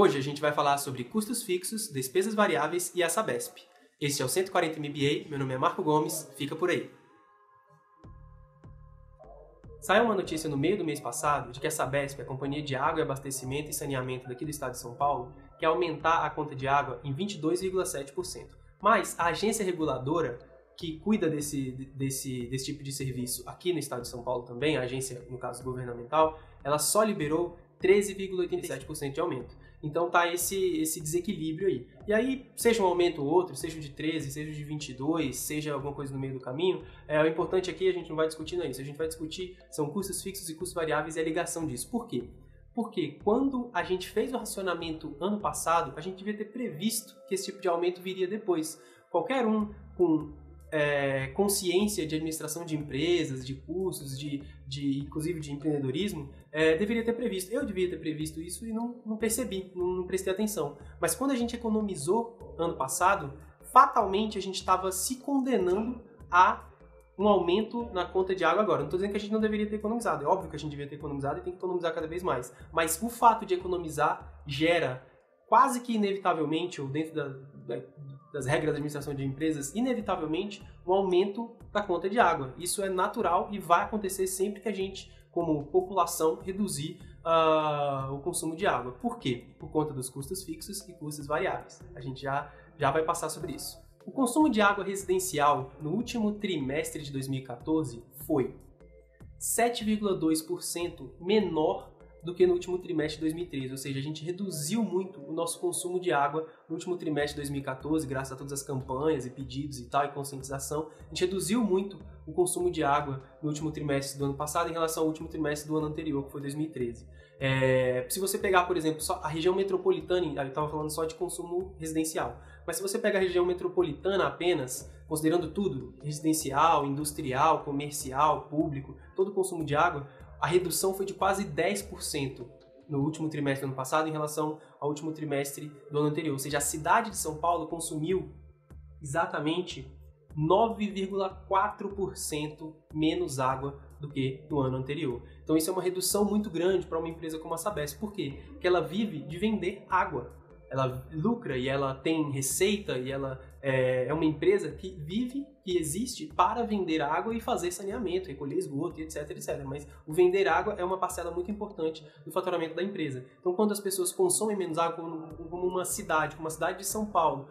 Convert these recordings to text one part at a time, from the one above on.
Hoje a gente vai falar sobre custos fixos, despesas variáveis e a Sabesp. Este é o 140 MBA, meu nome é Marco Gomes, fica por aí. Saiu uma notícia no meio do mês passado de que a Sabesp, a Companhia de Água e Abastecimento e Saneamento daqui do estado de São Paulo, quer aumentar a conta de água em 22,7%. Mas a agência reguladora que cuida desse, desse, desse tipo de serviço aqui no estado de São Paulo também, a agência, no caso governamental, ela só liberou 13,87% de aumento. Então tá esse, esse desequilíbrio aí. E aí, seja um aumento ou outro, seja de 13, seja de 22, seja alguma coisa no meio do caminho, é, o importante aqui a gente não vai discutir não é isso. A gente vai discutir são custos fixos e custos variáveis e a ligação disso. Por quê? Porque quando a gente fez o racionamento ano passado, a gente devia ter previsto que esse tipo de aumento viria depois. Qualquer um com é, consciência de administração de empresas, de custos, de, de inclusive de empreendedorismo, é, deveria ter previsto. Eu devia ter previsto isso e não, não percebi, não, não prestei atenção. Mas quando a gente economizou ano passado, fatalmente a gente estava se condenando a um aumento na conta de água agora. Não estou dizendo que a gente não deveria ter economizado. É óbvio que a gente devia ter economizado e tem que economizar cada vez mais. Mas o fato de economizar gera quase que inevitavelmente, ou dentro da, da, das regras da administração de empresas, inevitavelmente um aumento da conta de água. Isso é natural e vai acontecer sempre que a gente, como população, reduzir uh, o consumo de água. Por quê? Por conta dos custos fixos e custos variáveis. A gente já, já vai passar sobre isso. O consumo de água residencial no último trimestre de 2014 foi 7,2% menor do que no último trimestre de 2013, ou seja, a gente reduziu muito o nosso consumo de água no último trimestre de 2014, graças a todas as campanhas e pedidos e tal, e conscientização, a gente reduziu muito o consumo de água no último trimestre do ano passado em relação ao último trimestre do ano anterior, que foi 2013. É, se você pegar, por exemplo, a região metropolitana, eu estava falando só de consumo residencial, mas se você pegar a região metropolitana apenas, considerando tudo, residencial, industrial, comercial, público, todo o consumo de água, a redução foi de quase 10% no último trimestre do ano passado em relação ao último trimestre do ano anterior. Ou seja, a cidade de São Paulo consumiu exatamente 9,4% menos água do que no ano anterior. Então isso é uma redução muito grande para uma empresa como a Sabesp. Por quê? Porque ela vive de vender água. Ela lucra e ela tem receita e ela é, é uma empresa que vive, que existe para vender água e fazer saneamento, recolher esgoto, etc, etc. Mas o vender água é uma parcela muito importante do faturamento da empresa. Então, quando as pessoas consomem menos água, como uma cidade, como a cidade de São Paulo,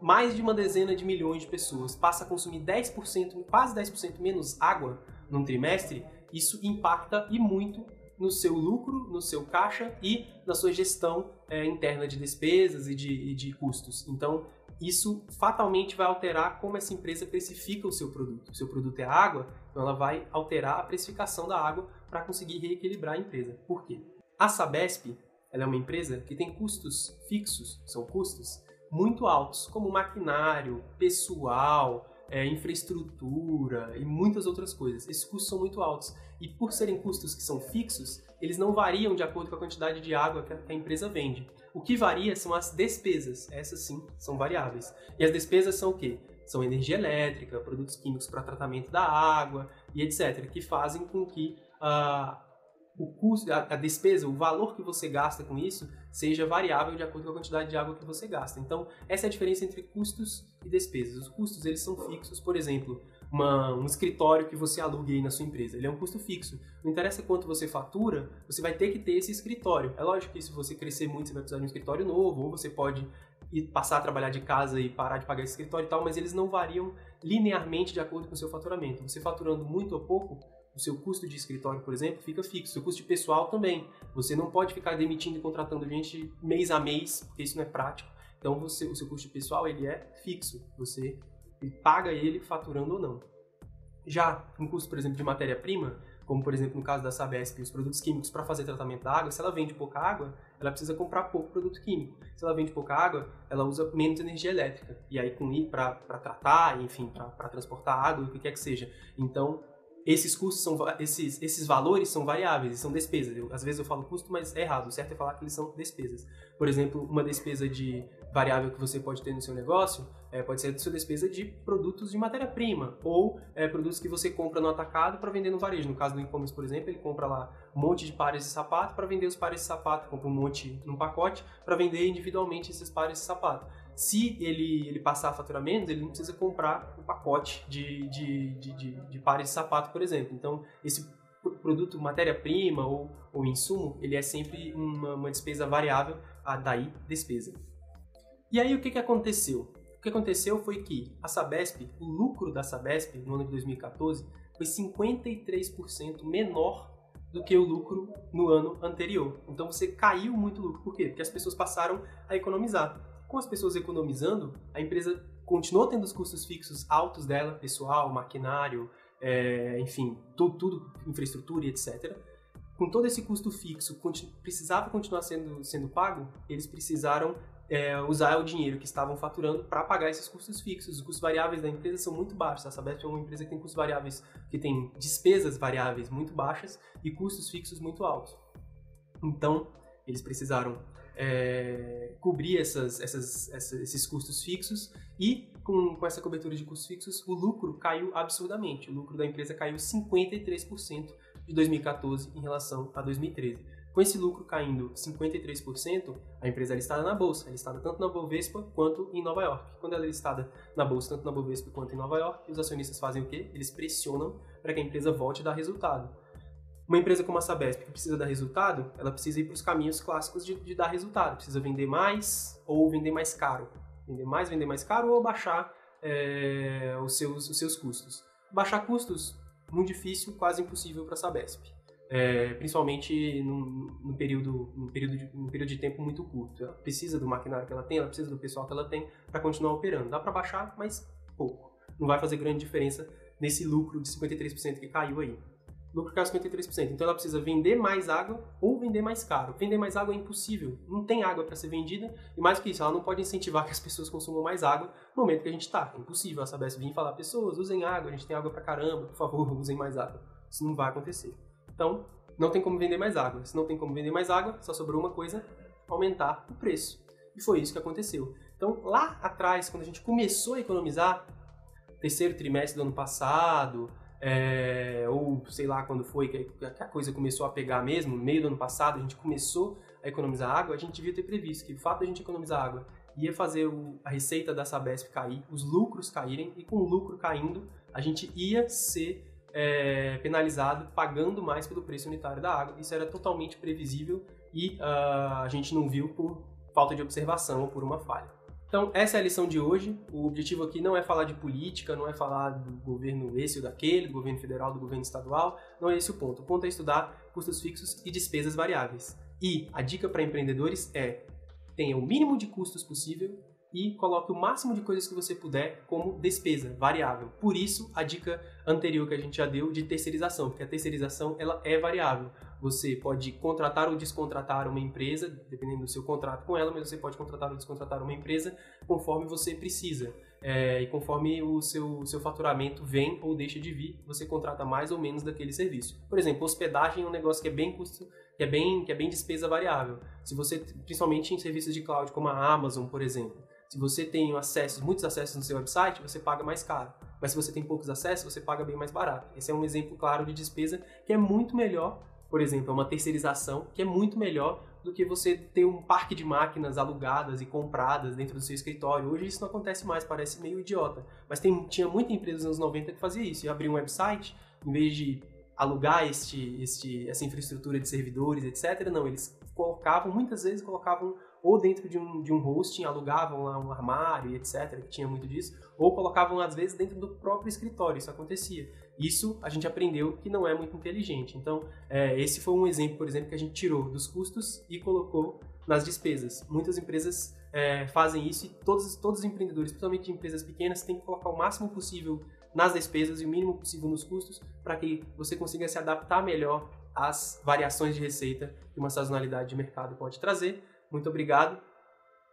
mais de uma dezena de milhões de pessoas passa a consumir 10%, quase 10% menos água num trimestre, isso impacta e muito no seu lucro, no seu caixa e na sua gestão é, interna de despesas e de, e de custos. Então, isso fatalmente vai alterar como essa empresa precifica o seu produto. Seu produto é água, então ela vai alterar a precificação da água para conseguir reequilibrar a empresa. Por quê? A Sabesp ela é uma empresa que tem custos fixos, são custos muito altos, como maquinário, pessoal, é, infraestrutura e muitas outras coisas. Esses custos são muito altos. E por serem custos que são fixos, eles não variam de acordo com a quantidade de água que a empresa vende. O que varia são as despesas, essas sim são variáveis. E as despesas são o quê? São energia elétrica, produtos químicos para tratamento da água e etc., que fazem com que uh, o custo, a, a, despesa, o valor que você gasta com isso seja variável de acordo com a quantidade de água que você gasta. Então, essa é a diferença entre custos e despesas. Os custos eles são fixos, por exemplo, uma, um escritório que você alugue aí na sua empresa, ele é um custo fixo. Não interessa quanto você fatura, você vai ter que ter esse escritório. É lógico que se você crescer muito, você vai precisar de um escritório novo, ou você pode ir passar a trabalhar de casa e parar de pagar esse escritório e tal, mas eles não variam linearmente de acordo com o seu faturamento. Você faturando muito ou pouco, o seu custo de escritório, por exemplo, fica fixo. O seu custo de pessoal também. Você não pode ficar demitindo e contratando gente mês a mês, porque isso não é prático. Então, você, o seu custo de pessoal ele é fixo. Você paga ele faturando ou não. Já um custo, por exemplo, de matéria-prima, como por exemplo no caso da Sabesp, os produtos químicos para fazer tratamento da água, se ela vende pouca água, ela precisa comprar pouco produto químico. Se ela vende pouca água, ela usa menos energia elétrica. E aí com para tratar, enfim, para transportar água, o que quer que seja. Então, esses custos são esses, esses valores são variáveis, são despesas. Eu, às vezes eu falo custo, mas é errado. O certo é falar que eles são despesas. Por exemplo, uma despesa de variável que você pode ter no seu negócio é, pode ser a sua despesa de produtos de matéria-prima ou é, produtos que você compra no atacado para vender no varejo. No caso do e-commerce, por exemplo, ele compra lá um monte de pares de sapato para vender os pares de sapato, compra um monte num pacote para vender individualmente esses pares de sapato se ele, ele passar a faturar menos, ele não precisa comprar um pacote de, de, de, de, de pares de sapato, por exemplo. Então, esse produto, matéria-prima ou, ou insumo, ele é sempre uma, uma despesa variável, a daí despesa. E aí, o que, que aconteceu? O que aconteceu foi que a Sabesp, o lucro da Sabesp no ano de 2014 foi 53% menor do que o lucro no ano anterior. Então você caiu muito lucro. Por quê? Porque as pessoas passaram a economizar com as pessoas economizando, a empresa continuou tendo os custos fixos altos dela, pessoal, maquinário, é, enfim, tudo, tudo, infraestrutura e etc. Com todo esse custo fixo, continu, precisava continuar sendo, sendo pago, eles precisaram é, usar o dinheiro que estavam faturando para pagar esses custos fixos. Os custos variáveis da empresa são muito baixos. A Sabesp é uma empresa que tem custos variáveis, que tem despesas variáveis muito baixas e custos fixos muito altos. Então, eles precisaram é, cobrir essas, essas, esses custos fixos e com, com essa cobertura de custos fixos, o lucro caiu absurdamente. O lucro da empresa caiu 53% de 2014 em relação a 2013. Com esse lucro caindo 53%, a empresa é listada na bolsa. É listada tanto na Bovespa quanto em Nova York. Quando ela é listada na bolsa, tanto na Bovespa quanto em Nova York, os acionistas fazem o quê? Eles pressionam para que a empresa volte a dar resultado. Uma empresa como a Sabesp, que precisa dar resultado, ela precisa ir para os caminhos clássicos de, de, dar resultado. Precisa vender mais ou vender mais caro. Vender mais, vender mais caro ou baixar é, os, seus, os seus custos. Baixar custos, muito difícil, quase impossível para a Sabesp. É, principalmente num, num, período, num, período de, num período de tempo muito curto. Ela precisa do maquinário que ela tem, ela precisa do pessoal que ela tem para continuar operando. Dá para baixar, mas pouco. Não vai fazer grande diferença nesse lucro de 53% que caiu aí lucro caiu 53%. Então ela precisa vender mais água ou vender mais caro. Vender mais água é impossível. Não tem água para ser vendida. E mais que isso, ela não pode incentivar que as pessoas consumam mais água no momento que a gente está. É impossível a Sabesp vir falar, pessoas, usem água, a gente tem água para caramba, por favor, usem mais água. Isso não vai acontecer. Então, não tem como vender mais água. Se não tem como vender mais água, só sobrou uma coisa, aumentar o preço. E foi isso que aconteceu. Então, lá atrás, quando a gente começou a economizar, terceiro trimestre do ano passado, é, ou sei lá quando foi que a coisa começou a pegar mesmo, no meio do ano passado, a gente começou a economizar água, a gente devia ter previsto que o fato de a gente economizar água ia fazer o, a receita da Sabesp cair, os lucros caírem, e com o lucro caindo, a gente ia ser é, penalizado pagando mais pelo preço unitário da água. Isso era totalmente previsível e uh, a gente não viu por falta de observação ou por uma falha. Então, essa é a lição de hoje. O objetivo aqui não é falar de política, não é falar do governo esse ou daquele, do governo federal, do governo estadual. Não é esse o ponto. O ponto é estudar custos fixos e despesas variáveis. E a dica para empreendedores é: tenha o mínimo de custos possível e coloque o máximo de coisas que você puder como despesa variável. Por isso, a dica anterior que a gente já deu de terceirização, porque a terceirização ela é variável. Você pode contratar ou descontratar uma empresa, dependendo do seu contrato com ela, mas você pode contratar ou descontratar uma empresa conforme você precisa. É, e conforme o seu, seu faturamento vem ou deixa de vir, você contrata mais ou menos daquele serviço. Por exemplo, hospedagem é um negócio que é bem custo, que é bem, que é bem despesa variável. Se você, principalmente em serviços de cloud como a Amazon, por exemplo, se você tem acessos, muitos acessos no seu website, você paga mais caro. Mas se você tem poucos acessos, você paga bem mais barato. Esse é um exemplo claro de despesa que é muito melhor por exemplo, é uma terceirização que é muito melhor do que você ter um parque de máquinas alugadas e compradas dentro do seu escritório. Hoje isso não acontece mais, parece meio idiota. Mas tem, tinha muita empresa nos anos 90 que fazia isso. E abria um website, em vez de alugar este, este, essa infraestrutura de servidores, etc., não, eles colocavam, muitas vezes colocavam ou dentro de um, de um hosting, alugavam lá um armário etc., que tinha muito disso, ou colocavam às vezes dentro do próprio escritório, isso acontecia. Isso a gente aprendeu que não é muito inteligente. Então, é, esse foi um exemplo, por exemplo, que a gente tirou dos custos e colocou nas despesas. Muitas empresas é, fazem isso e todos, todos os empreendedores, principalmente empresas pequenas, têm que colocar o máximo possível nas despesas e o mínimo possível nos custos para que você consiga se adaptar melhor às variações de receita que uma sazonalidade de mercado pode trazer. Muito obrigado,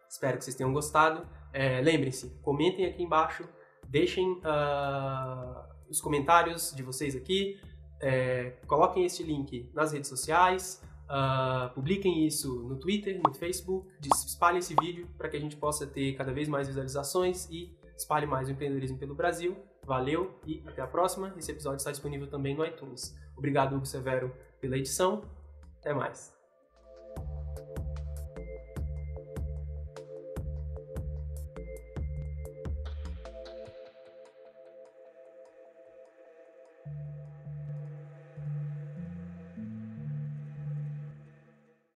espero que vocês tenham gostado. É, Lembrem-se, comentem aqui embaixo, deixem uh, os comentários de vocês aqui, é, coloquem esse link nas redes sociais, Uh, publiquem isso no Twitter, no Facebook, espalhem esse vídeo para que a gente possa ter cada vez mais visualizações e espalhe mais o empreendedorismo pelo Brasil. Valeu e até a próxima. Esse episódio está disponível também no iTunes. Obrigado, Hugo Severo, pela edição. Até mais.